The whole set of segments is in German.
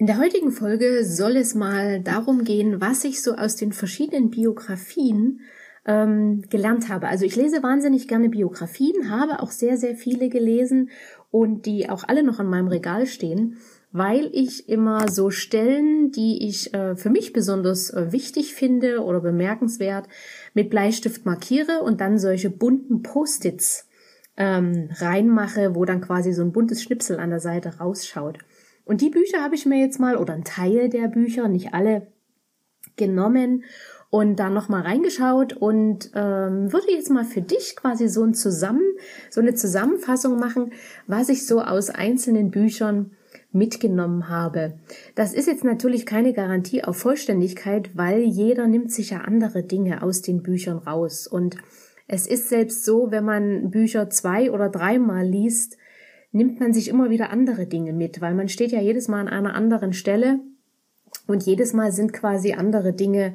In der heutigen Folge soll es mal darum gehen, was ich so aus den verschiedenen Biografien ähm, gelernt habe. Also ich lese wahnsinnig gerne Biografien, habe auch sehr, sehr viele gelesen und die auch alle noch an meinem Regal stehen, weil ich immer so Stellen, die ich äh, für mich besonders äh, wichtig finde oder bemerkenswert, mit Bleistift markiere und dann solche bunten Post-its ähm, reinmache, wo dann quasi so ein buntes Schnipsel an der Seite rausschaut. Und die Bücher habe ich mir jetzt mal, oder ein Teil der Bücher, nicht alle, genommen und da nochmal reingeschaut und ähm, würde jetzt mal für dich quasi so ein Zusammen, so eine Zusammenfassung machen, was ich so aus einzelnen Büchern mitgenommen habe. Das ist jetzt natürlich keine Garantie auf Vollständigkeit, weil jeder nimmt sich ja andere Dinge aus den Büchern raus. Und es ist selbst so, wenn man Bücher zwei oder dreimal liest, nimmt man sich immer wieder andere Dinge mit, weil man steht ja jedes Mal an einer anderen Stelle und jedes Mal sind quasi andere Dinge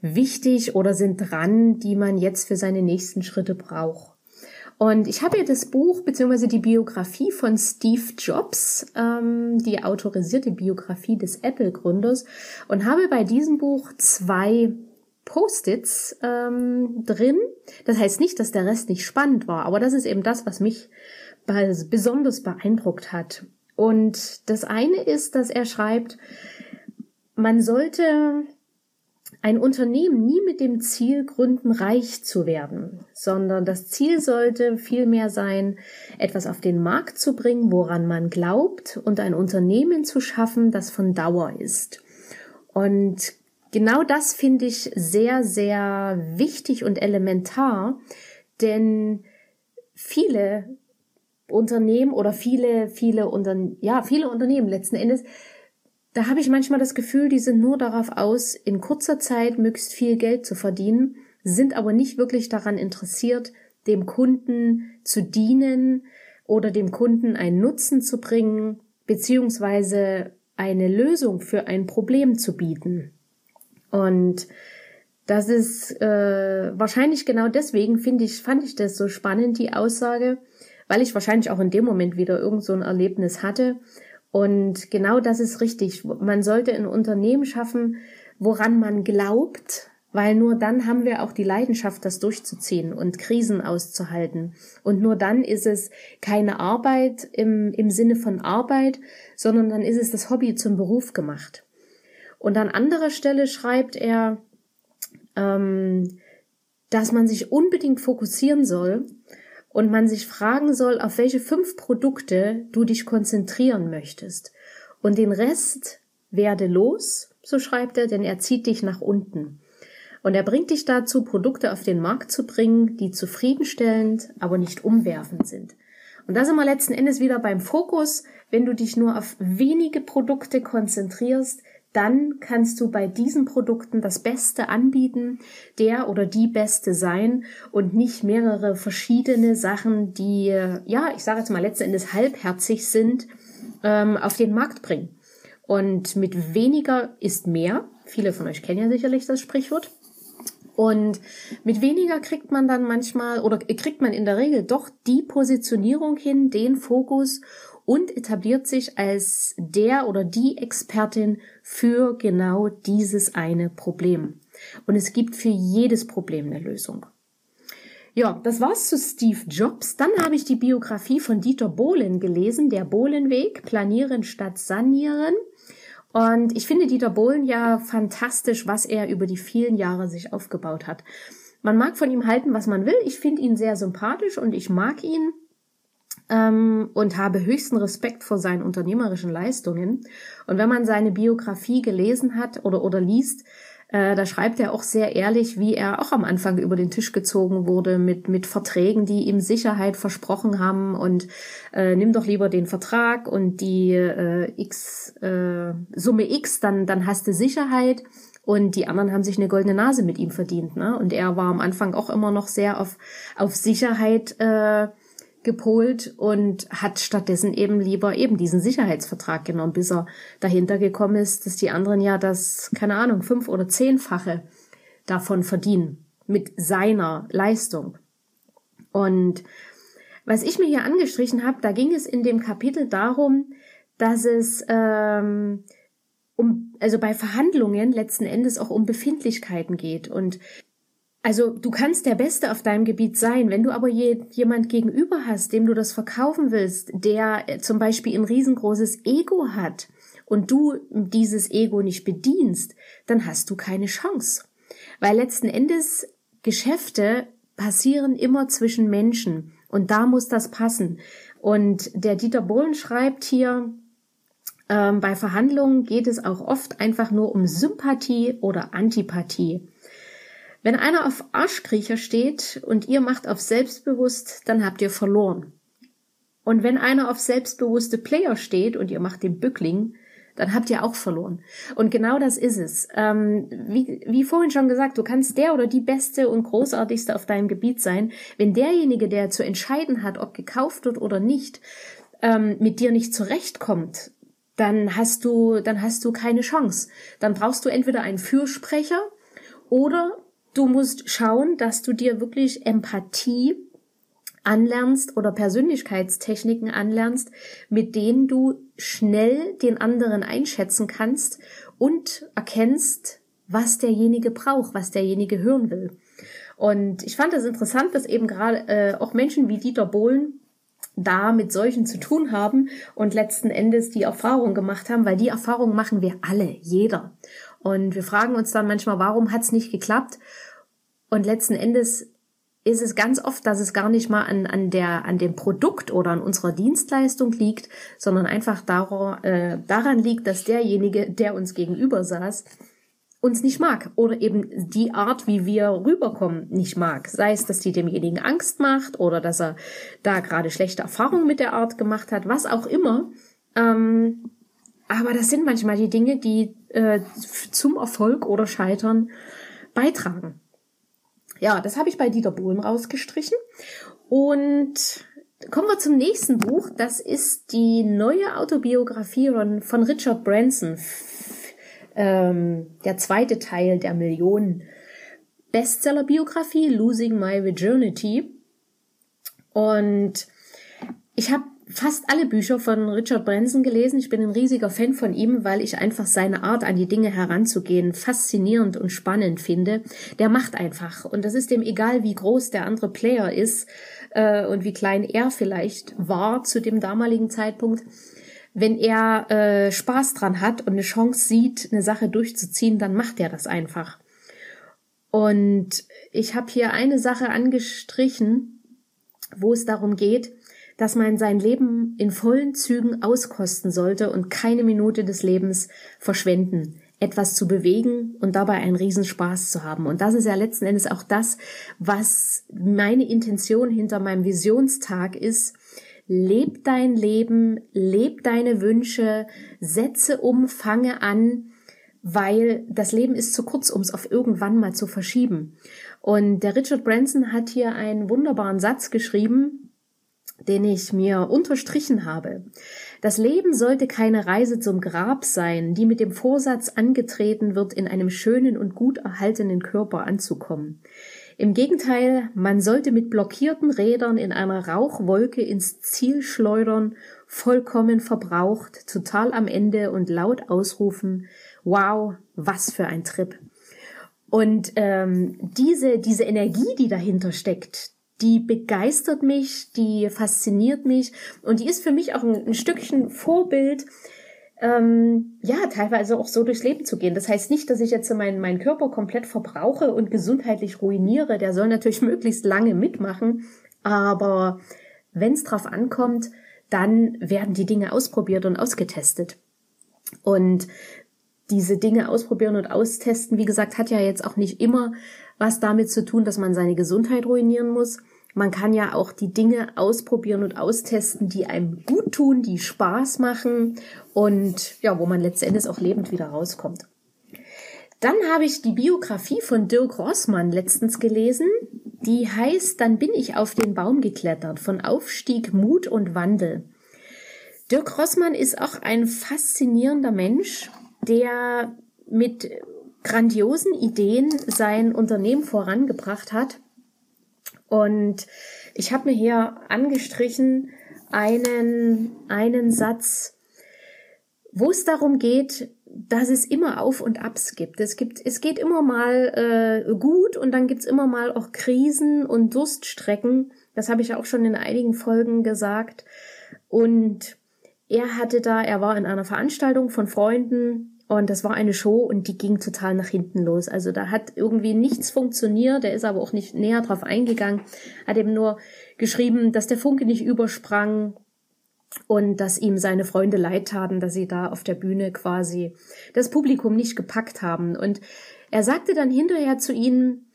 wichtig oder sind dran, die man jetzt für seine nächsten Schritte braucht. Und ich habe hier das Buch bzw. die Biografie von Steve Jobs, ähm, die autorisierte Biografie des Apple-Gründers, und habe bei diesem Buch zwei Post-its ähm, drin. Das heißt nicht, dass der Rest nicht spannend war, aber das ist eben das, was mich besonders beeindruckt hat. Und das eine ist, dass er schreibt, man sollte ein Unternehmen nie mit dem Ziel gründen, reich zu werden, sondern das Ziel sollte vielmehr sein, etwas auf den Markt zu bringen, woran man glaubt und ein Unternehmen zu schaffen, das von Dauer ist. Und genau das finde ich sehr, sehr wichtig und elementar, denn viele Unternehmen oder viele, viele Unternehmen, ja, viele Unternehmen letzten Endes, da habe ich manchmal das Gefühl, die sind nur darauf aus, in kurzer Zeit möglichst viel Geld zu verdienen, sind aber nicht wirklich daran interessiert, dem Kunden zu dienen oder dem Kunden einen Nutzen zu bringen, beziehungsweise eine Lösung für ein Problem zu bieten. Und das ist äh, wahrscheinlich genau deswegen finde ich fand ich das so spannend die Aussage, weil ich wahrscheinlich auch in dem Moment wieder irgend so ein Erlebnis hatte. Und genau das ist richtig. Man sollte ein Unternehmen schaffen, woran man glaubt, weil nur dann haben wir auch die Leidenschaft, das durchzuziehen und Krisen auszuhalten. Und nur dann ist es keine Arbeit im, im Sinne von Arbeit, sondern dann ist es das Hobby zum Beruf gemacht. Und an anderer Stelle schreibt er, ähm, dass man sich unbedingt fokussieren soll und man sich fragen soll, auf welche fünf Produkte du dich konzentrieren möchtest. Und den Rest werde los, so schreibt er, denn er zieht dich nach unten. Und er bringt dich dazu, Produkte auf den Markt zu bringen, die zufriedenstellend, aber nicht umwerfend sind. Und da sind wir letzten Endes wieder beim Fokus. Wenn du dich nur auf wenige Produkte konzentrierst, dann kannst du bei diesen Produkten das Beste anbieten, der oder die Beste sein und nicht mehrere verschiedene Sachen, die, ja, ich sage jetzt mal letzten Endes halbherzig sind, ähm, auf den Markt bringen. Und mit weniger ist mehr. Viele von euch kennen ja sicherlich das Sprichwort. Und mit weniger kriegt man dann manchmal oder kriegt man in der Regel doch die Positionierung hin, den Fokus und etabliert sich als der oder die Expertin für genau dieses eine Problem. Und es gibt für jedes Problem eine Lösung. Ja, das war's zu Steve Jobs. Dann habe ich die Biografie von Dieter Bohlen gelesen, der Bohlenweg, Planieren statt Sanieren. Und ich finde Dieter Bohlen ja fantastisch, was er über die vielen Jahre sich aufgebaut hat. Man mag von ihm halten, was man will. Ich finde ihn sehr sympathisch und ich mag ihn ähm, und habe höchsten Respekt vor seinen unternehmerischen Leistungen. Und wenn man seine Biografie gelesen hat oder, oder liest, Äh, da schreibt er auch sehr ehrlich, wie er auch am Anfang über den Tisch gezogen wurde mit, mit Verträgen, die ihm Sicherheit versprochen haben und äh, nimm doch lieber den Vertrag und die äh, X, äh, Summe X, dann, dann hast du Sicherheit. Und die anderen haben sich eine goldene Nase mit ihm verdient. Ne? Und er war am Anfang auch immer noch sehr auf, auf Sicherheit äh, gepolt und hat stattdessen eben lieber eben diesen Sicherheitsvertrag genommen, bis er dahinter gekommen ist, dass die anderen ja das, keine Ahnung, fünf oder zehnfache davon verdienen mit seiner Leistung. Und was ich mir hier angestrichen habe, da ging es in dem Kapitel darum, dass es ähm, um, also bei Verhandlungen letzten Endes auch um Befindlichkeiten geht. Und also du kannst der Beste auf deinem Gebiet sein, wenn du aber je, jemand gegenüber hast, dem du das verkaufen willst, der äh, zum Beispiel ein riesengroßes Ego hat und du dieses Ego nicht bedienst, dann hast du keine Chance. Weil letzten Endes Geschäfte passieren immer zwischen Menschen und da muss das passen. Und der Dieter Bohlen schreibt hier, ähm, bei Verhandlungen geht es auch oft einfach nur um Sympathie oder Antipathie. Wenn einer auf Arschkriecher steht und ihr macht auf selbstbewusst, dann habt ihr verloren. Und wenn einer auf selbstbewusste Player steht und ihr macht den Bückling, dann habt ihr auch verloren. Und genau das ist es. Ähm, wie, wie vorhin schon gesagt, du kannst der oder die Beste und Großartigste auf deinem Gebiet sein. Wenn derjenige, der zu entscheiden hat, ob gekauft wird oder nicht, ähm, mit dir nicht zurechtkommt, dann hast du, dann hast du keine Chance. Dann brauchst du entweder einen Fürsprecher oder Du musst schauen, dass du dir wirklich Empathie anlernst oder Persönlichkeitstechniken anlernst, mit denen du schnell den anderen einschätzen kannst und erkennst, was derjenige braucht, was derjenige hören will. Und ich fand es interessant, dass eben gerade äh, auch Menschen wie Dieter Bohlen da mit solchen zu tun haben und letzten Endes die Erfahrung gemacht haben, weil die Erfahrung machen wir alle, jeder. Und wir fragen uns dann manchmal, warum hat es nicht geklappt? Und letzten Endes ist es ganz oft, dass es gar nicht mal an, an, der, an dem Produkt oder an unserer Dienstleistung liegt, sondern einfach daran, äh, daran liegt, dass derjenige, der uns gegenüber saß, uns nicht mag oder eben die Art, wie wir rüberkommen, nicht mag. Sei es, dass die demjenigen Angst macht oder dass er da gerade schlechte Erfahrungen mit der Art gemacht hat, was auch immer. Ähm, aber das sind manchmal die Dinge, die äh, zum Erfolg oder Scheitern beitragen. Ja, das habe ich bei Dieter Bohlen rausgestrichen. Und kommen wir zum nächsten Buch. Das ist die neue Autobiografie von Richard Branson. Ähm, der zweite Teil der Millionen Bestseller-Biografie Losing My Virginity. Und ich habe fast alle Bücher von Richard Branson gelesen. Ich bin ein riesiger Fan von ihm, weil ich einfach seine Art an die Dinge heranzugehen faszinierend und spannend finde. Der macht einfach. Und das ist dem egal, wie groß der andere Player ist äh, und wie klein er vielleicht war zu dem damaligen Zeitpunkt. Wenn er äh, Spaß dran hat und eine Chance sieht, eine Sache durchzuziehen, dann macht er das einfach. Und ich habe hier eine Sache angestrichen, wo es darum geht, dass man sein Leben in vollen Zügen auskosten sollte und keine Minute des Lebens verschwenden, etwas zu bewegen und dabei einen Riesenspaß zu haben. Und das ist ja letzten Endes auch das, was meine Intention hinter meinem Visionstag ist. Leb dein Leben, leb deine Wünsche, setze um, fange an, weil das Leben ist zu kurz, um es auf irgendwann mal zu verschieben. Und der Richard Branson hat hier einen wunderbaren Satz geschrieben, den ich mir unterstrichen habe. Das Leben sollte keine Reise zum Grab sein, die mit dem Vorsatz angetreten wird, in einem schönen und gut erhaltenen Körper anzukommen. Im Gegenteil, man sollte mit blockierten Rädern in einer Rauchwolke ins Ziel schleudern, vollkommen verbraucht, total am Ende und laut ausrufen, wow, was für ein Trip. Und ähm, diese, diese Energie, die dahinter steckt, die begeistert mich, die fasziniert mich und die ist für mich auch ein, ein Stückchen Vorbild, ähm, ja, teilweise auch so durchs Leben zu gehen. Das heißt nicht, dass ich jetzt meinen, meinen Körper komplett verbrauche und gesundheitlich ruiniere. Der soll natürlich möglichst lange mitmachen, aber wenn es drauf ankommt, dann werden die Dinge ausprobiert und ausgetestet. Und diese Dinge ausprobieren und austesten, wie gesagt, hat ja jetzt auch nicht immer was damit zu tun, dass man seine Gesundheit ruinieren muss. Man kann ja auch die Dinge ausprobieren und austesten, die einem gut tun, die Spaß machen und ja, wo man letztendlich auch lebend wieder rauskommt. Dann habe ich die Biografie von Dirk Rossmann letztens gelesen. Die heißt Dann bin ich auf den Baum geklettert von Aufstieg, Mut und Wandel. Dirk Rossmann ist auch ein faszinierender Mensch, der mit grandiosen Ideen sein Unternehmen vorangebracht hat. Und ich habe mir hier angestrichen einen, einen Satz, wo es darum geht, dass es immer Auf und Abs gibt. Es gibt, es geht immer mal äh, gut und dann gibt's immer mal auch Krisen und Durststrecken. Das habe ich auch schon in einigen Folgen gesagt. Und er hatte da, er war in einer Veranstaltung von Freunden und das war eine Show und die ging total nach hinten los. Also da hat irgendwie nichts funktioniert. Der ist aber auch nicht näher drauf eingegangen. Hat eben nur geschrieben, dass der Funke nicht übersprang und dass ihm seine Freunde leid taten, dass sie da auf der Bühne quasi das Publikum nicht gepackt haben. Und er sagte dann hinterher zu ihnen,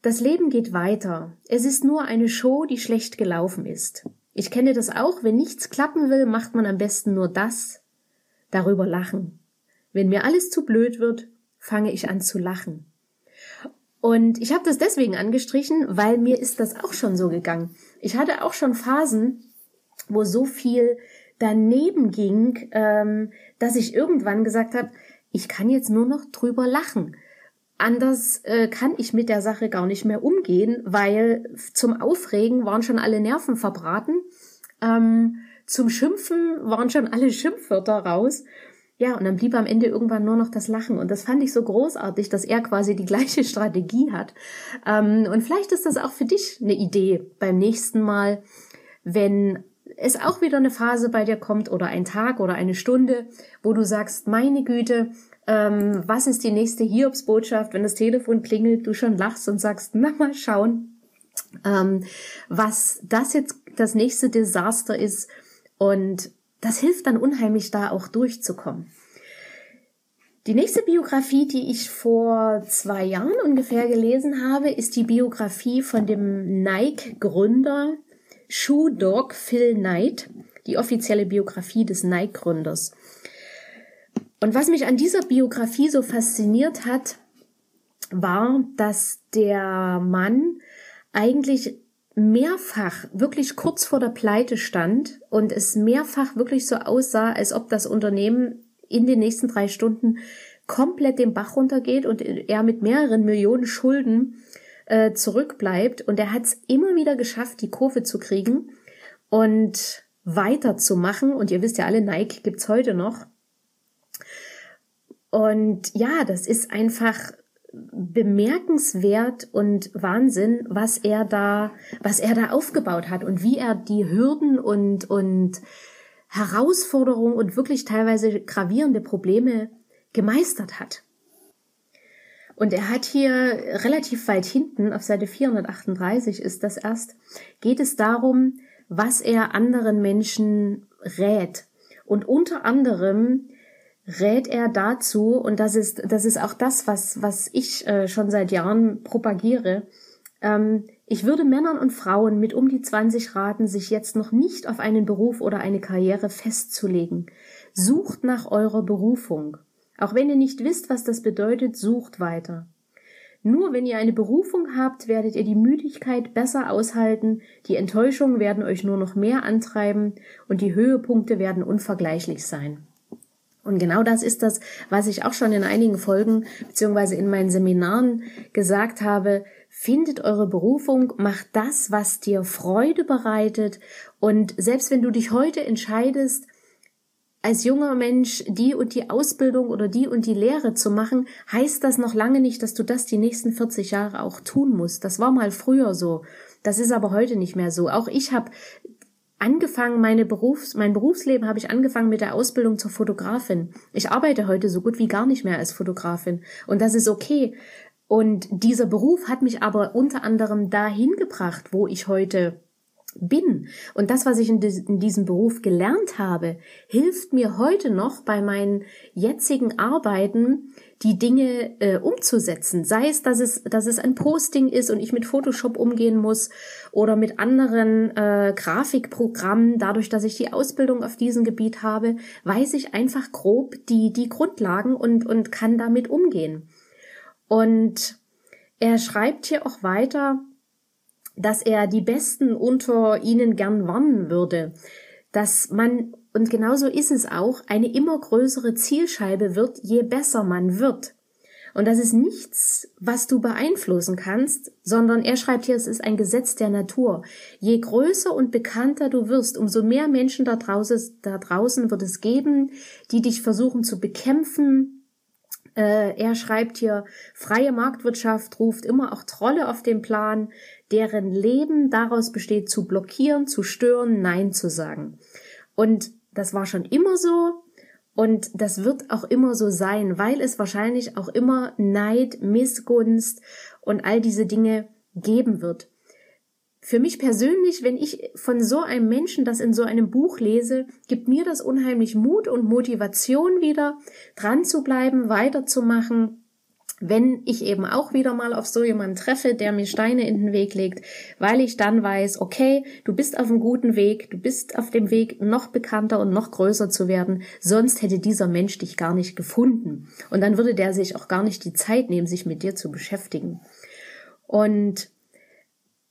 das Leben geht weiter. Es ist nur eine Show, die schlecht gelaufen ist. Ich kenne das auch, wenn nichts klappen will, macht man am besten nur das, darüber lachen. Wenn mir alles zu blöd wird, fange ich an zu lachen. Und ich habe das deswegen angestrichen, weil mir ist das auch schon so gegangen. Ich hatte auch schon Phasen, wo so viel daneben ging, ähm, dass ich irgendwann gesagt habe, ich kann jetzt nur noch drüber lachen. Anders äh, kann ich mit der Sache gar nicht mehr umgehen, weil zum Aufregen waren schon alle Nerven verbraten, ähm, zum Schimpfen waren schon alle Schimpfwörter raus ja, und dann blieb am Ende irgendwann nur noch das Lachen. Und das fand ich so großartig, dass er quasi die gleiche Strategie hat. Ähm, und vielleicht ist das auch für dich eine Idee beim nächsten Mal, wenn es auch wieder eine Phase bei dir kommt oder ein Tag oder eine Stunde, wo du sagst, meine Güte, ähm, was ist die nächste Hiobsbotschaft, wenn das Telefon klingelt, du schon lachst und sagst, na mal schauen, ähm, was das jetzt das nächste Desaster ist. Und das hilft dann unheimlich, da auch durchzukommen. Die nächste Biografie, die ich vor zwei Jahren ungefähr gelesen habe, ist die Biografie von dem Nike-Gründer Shoe Dog Phil Knight, die offizielle Biografie des Nike-Gründers. Und was mich an dieser Biografie so fasziniert hat, war, dass der Mann eigentlich mehrfach wirklich kurz vor der Pleite stand und es mehrfach wirklich so aussah, als ob das Unternehmen in den nächsten drei Stunden komplett den Bach runtergeht und er mit mehreren Millionen Schulden äh, zurückbleibt. Und er hat es immer wieder geschafft, die Kurve zu kriegen und weiterzumachen. Und ihr wisst ja alle, Nike gibt's heute noch. Und ja, das ist einfach bemerkenswert und Wahnsinn, was er da, was er da aufgebaut hat und wie er die Hürden und, und Herausforderungen und wirklich teilweise gravierende Probleme gemeistert hat. Und er hat hier relativ weit hinten, auf Seite 438 ist das erst, geht es darum, was er anderen Menschen rät. Und unter anderem rät er dazu, und das ist, das ist auch das, was, was ich äh, schon seit Jahren propagiere, ähm, ich würde Männern und Frauen mit um die 20 raten, sich jetzt noch nicht auf einen Beruf oder eine Karriere festzulegen. Sucht nach eurer Berufung. Auch wenn ihr nicht wisst, was das bedeutet, sucht weiter. Nur wenn ihr eine Berufung habt, werdet ihr die Müdigkeit besser aushalten, die Enttäuschungen werden euch nur noch mehr antreiben und die Höhepunkte werden unvergleichlich sein. Und genau das ist das, was ich auch schon in einigen Folgen beziehungsweise in meinen Seminaren gesagt habe. Findet eure Berufung, macht das, was dir Freude bereitet. Und selbst wenn du dich heute entscheidest, als junger Mensch die und die Ausbildung oder die und die Lehre zu machen, heißt das noch lange nicht, dass du das die nächsten 40 Jahre auch tun musst. Das war mal früher so. Das ist aber heute nicht mehr so. Auch ich habe angefangen, meine Berufs-, mein Berufsleben habe ich angefangen mit der Ausbildung zur Fotografin. Ich arbeite heute so gut wie gar nicht mehr als Fotografin. Und das ist okay. Und dieser Beruf hat mich aber unter anderem dahin gebracht, wo ich heute bin. Und das, was ich in, diesem Beruf gelernt habe, hilft mir heute noch bei meinen jetzigen Arbeiten, die Dinge äh, umzusetzen. Sei es, dass es, dass es ein Posting ist und ich mit Photoshop umgehen muss oder mit anderen äh, Grafikprogrammen. Dadurch, dass ich die Ausbildung auf diesem Gebiet habe, weiß ich einfach grob die, die Grundlagen und, und kann damit umgehen. Und er schreibt hier auch weiter, dass er die Besten unter ihnen gern warnen würde, dass man, und genauso ist es auch, eine immer größere Zielscheibe wird, je besser man wird. Und das ist nichts, was du beeinflussen kannst, sondern er schreibt hier, es ist ein Gesetz der Natur. Je größer und bekannter du wirst, umso mehr Menschen da draußen, da draußen wird es geben, die dich versuchen zu bekämpfen, äh, er schreibt hier, freie Marktwirtschaft ruft immer auch Trolle auf den Plan, deren Leben daraus besteht, zu blockieren, zu stören, Nein zu sagen. Und das war schon immer so und das wird auch immer so sein, weil es wahrscheinlich auch immer Neid, Missgunst und all diese Dinge geben wird für mich persönlich, wenn ich von so einem Menschen das in so einem Buch lese, gibt mir das unheimlich Mut und Motivation wieder, dran zu bleiben, weiterzumachen, wenn ich eben auch wieder mal auf so jemanden treffe, der mir Steine in den Weg legt, weil ich dann weiß, okay, du bist auf einem guten Weg, du bist auf dem Weg, noch bekannter und noch größer zu werden, sonst hätte dieser Mensch dich gar nicht gefunden. Und dann würde der sich auch gar nicht die Zeit nehmen, sich mit dir zu beschäftigen. Und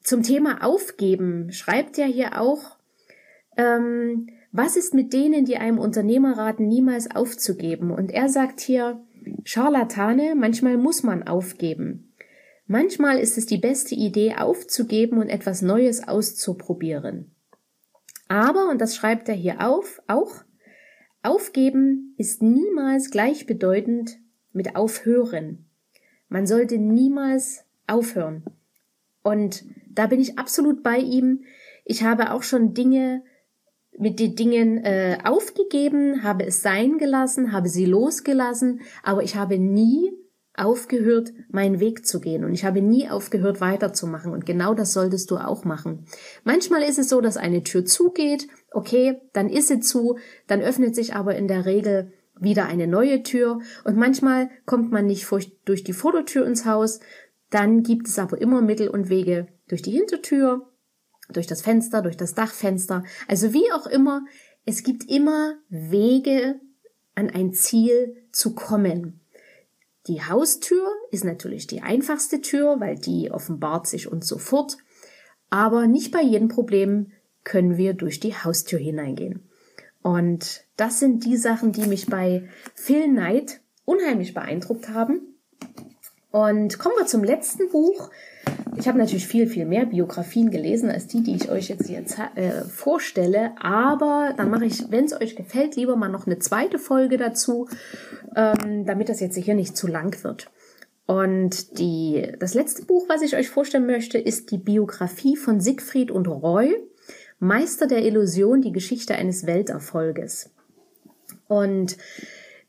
zum Thema Aufgeben schreibt er hier auch, ähm, was ist mit denen, die einem Unternehmer raten, niemals aufzugeben? Und er sagt hier, Scharlatane, manchmal muss man aufgeben. Manchmal ist es die beste Idee, aufzugeben und etwas Neues auszuprobieren. Aber, und das schreibt er hier auf, auch, aufgeben ist niemals gleichbedeutend mit aufhören. Man sollte niemals aufhören. Und da bin ich absolut bei ihm. Ich habe auch schon Dinge mit den Dingen äh, aufgegeben, habe es sein gelassen, habe sie losgelassen, aber ich habe nie aufgehört, meinen Weg zu gehen und ich habe nie aufgehört, weiterzumachen und genau das solltest du auch machen. Manchmal ist es so, dass eine Tür zugeht, okay, dann ist sie zu, dann öffnet sich aber in der Regel wieder eine neue Tür und manchmal kommt man nicht durch die Fototür ins Haus, dann gibt es aber immer Mittel und Wege durch die Hintertür, durch das Fenster, durch das Dachfenster. Also wie auch immer, es gibt immer Wege an ein Ziel zu kommen. Die Haustür ist natürlich die einfachste Tür, weil die offenbart sich uns sofort. Aber nicht bei jedem Problem können wir durch die Haustür hineingehen. Und das sind die Sachen, die mich bei Phil Knight unheimlich beeindruckt haben. Und kommen wir zum letzten Buch. Ich habe natürlich viel, viel mehr Biografien gelesen als die, die ich euch jetzt hier äh, vorstelle. Aber dann mache ich, wenn es euch gefällt, lieber mal noch eine zweite Folge dazu, ähm, damit das jetzt hier nicht zu lang wird. Und die, das letzte Buch, was ich euch vorstellen möchte, ist die Biografie von Siegfried und Roy, Meister der Illusion, die Geschichte eines Welterfolges. Und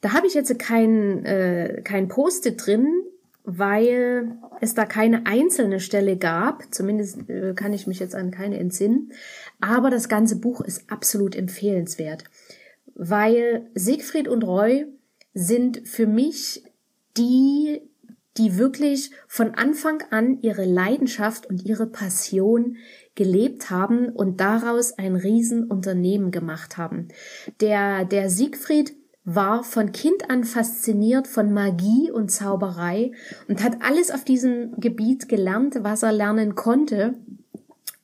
da habe ich jetzt kein, äh, kein Post-it drin, weil es da keine einzelne Stelle gab. Zumindest äh, kann ich mich jetzt an keine entsinnen. Aber das ganze Buch ist absolut empfehlenswert, weil Siegfried und Roy sind für mich die, die wirklich von Anfang an ihre Leidenschaft und ihre Passion gelebt haben und daraus ein Riesenunternehmen gemacht haben. Der, der Siegfried war von Kind an fasziniert von Magie und Zauberei und hat alles auf diesem Gebiet gelernt, was er lernen konnte,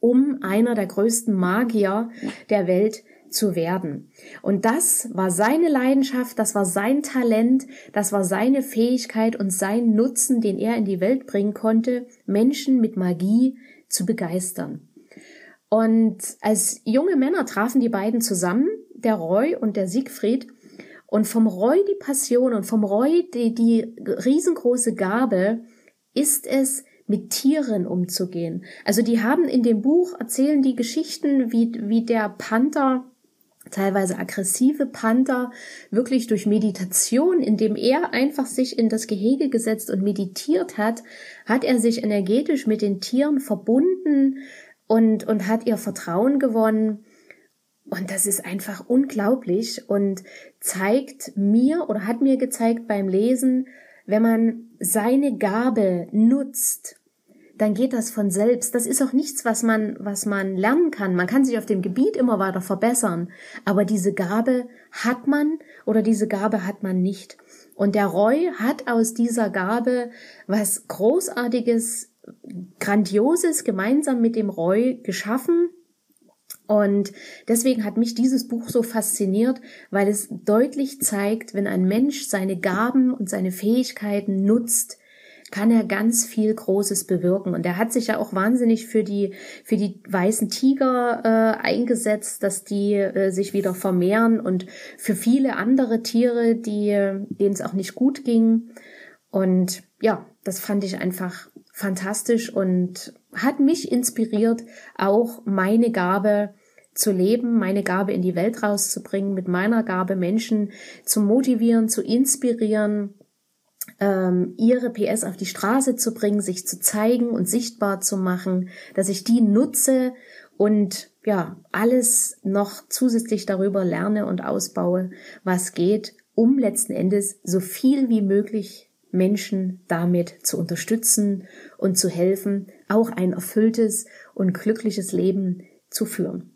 um einer der größten Magier der Welt zu werden. Und das war seine Leidenschaft, das war sein Talent, das war seine Fähigkeit und sein Nutzen, den er in die Welt bringen konnte, Menschen mit Magie zu begeistern. Und als junge Männer trafen die beiden zusammen, der Roy und der Siegfried, und vom Roy die Passion und vom Roy die, die riesengroße Gabe ist es, mit Tieren umzugehen. Also die haben in dem Buch erzählen die Geschichten, wie, wie der Panther teilweise aggressive Panther wirklich durch Meditation, indem er einfach sich in das Gehege gesetzt und meditiert hat, hat er sich energetisch mit den Tieren verbunden und, und hat ihr Vertrauen gewonnen. Und das ist einfach unglaublich und zeigt mir oder hat mir gezeigt beim Lesen, wenn man seine Gabe nutzt, dann geht das von selbst. Das ist auch nichts, was man, was man lernen kann. Man kann sich auf dem Gebiet immer weiter verbessern. Aber diese Gabe hat man oder diese Gabe hat man nicht. Und der Roy hat aus dieser Gabe was Großartiges, Grandioses gemeinsam mit dem Roy geschaffen. Und deswegen hat mich dieses Buch so fasziniert, weil es deutlich zeigt, wenn ein Mensch seine Gaben und seine Fähigkeiten nutzt, kann er ganz viel Großes bewirken. Und er hat sich ja auch wahnsinnig für die, für die weißen Tiger äh, eingesetzt, dass die äh, sich wieder vermehren und für viele andere Tiere, die, denen es auch nicht gut ging. Und ja, das fand ich einfach fantastisch und hat mich inspiriert, auch meine Gabe zu leben, meine Gabe in die Welt rauszubringen, mit meiner Gabe Menschen zu motivieren, zu inspirieren, ähm, ihre PS auf die Straße zu bringen, sich zu zeigen und sichtbar zu machen, dass ich die nutze und ja, alles noch zusätzlich darüber lerne und ausbaue, was geht, um letzten Endes so viel wie möglich Menschen damit zu unterstützen und zu helfen, auch ein erfülltes und glückliches Leben zu führen.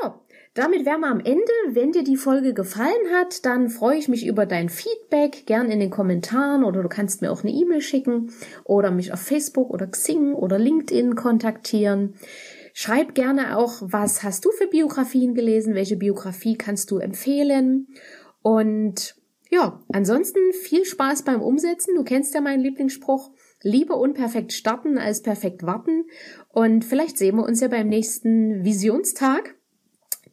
Ja, damit wären wir am Ende. Wenn dir die Folge gefallen hat, dann freue ich mich über dein Feedback, gern in den Kommentaren oder du kannst mir auch eine E-Mail schicken oder mich auf Facebook oder Xing oder LinkedIn kontaktieren. Schreib gerne auch, was hast du für Biografien gelesen, welche Biografie kannst du empfehlen und ja, ansonsten viel Spaß beim Umsetzen. Du kennst ja meinen Lieblingsspruch. Lieber unperfekt starten als perfekt warten. Und vielleicht sehen wir uns ja beim nächsten Visionstag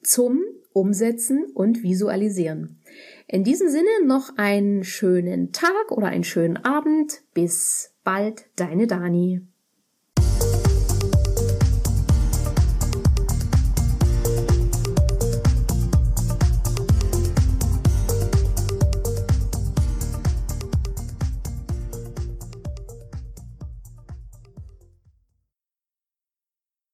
zum Umsetzen und Visualisieren. In diesem Sinne noch einen schönen Tag oder einen schönen Abend. Bis bald, deine Dani.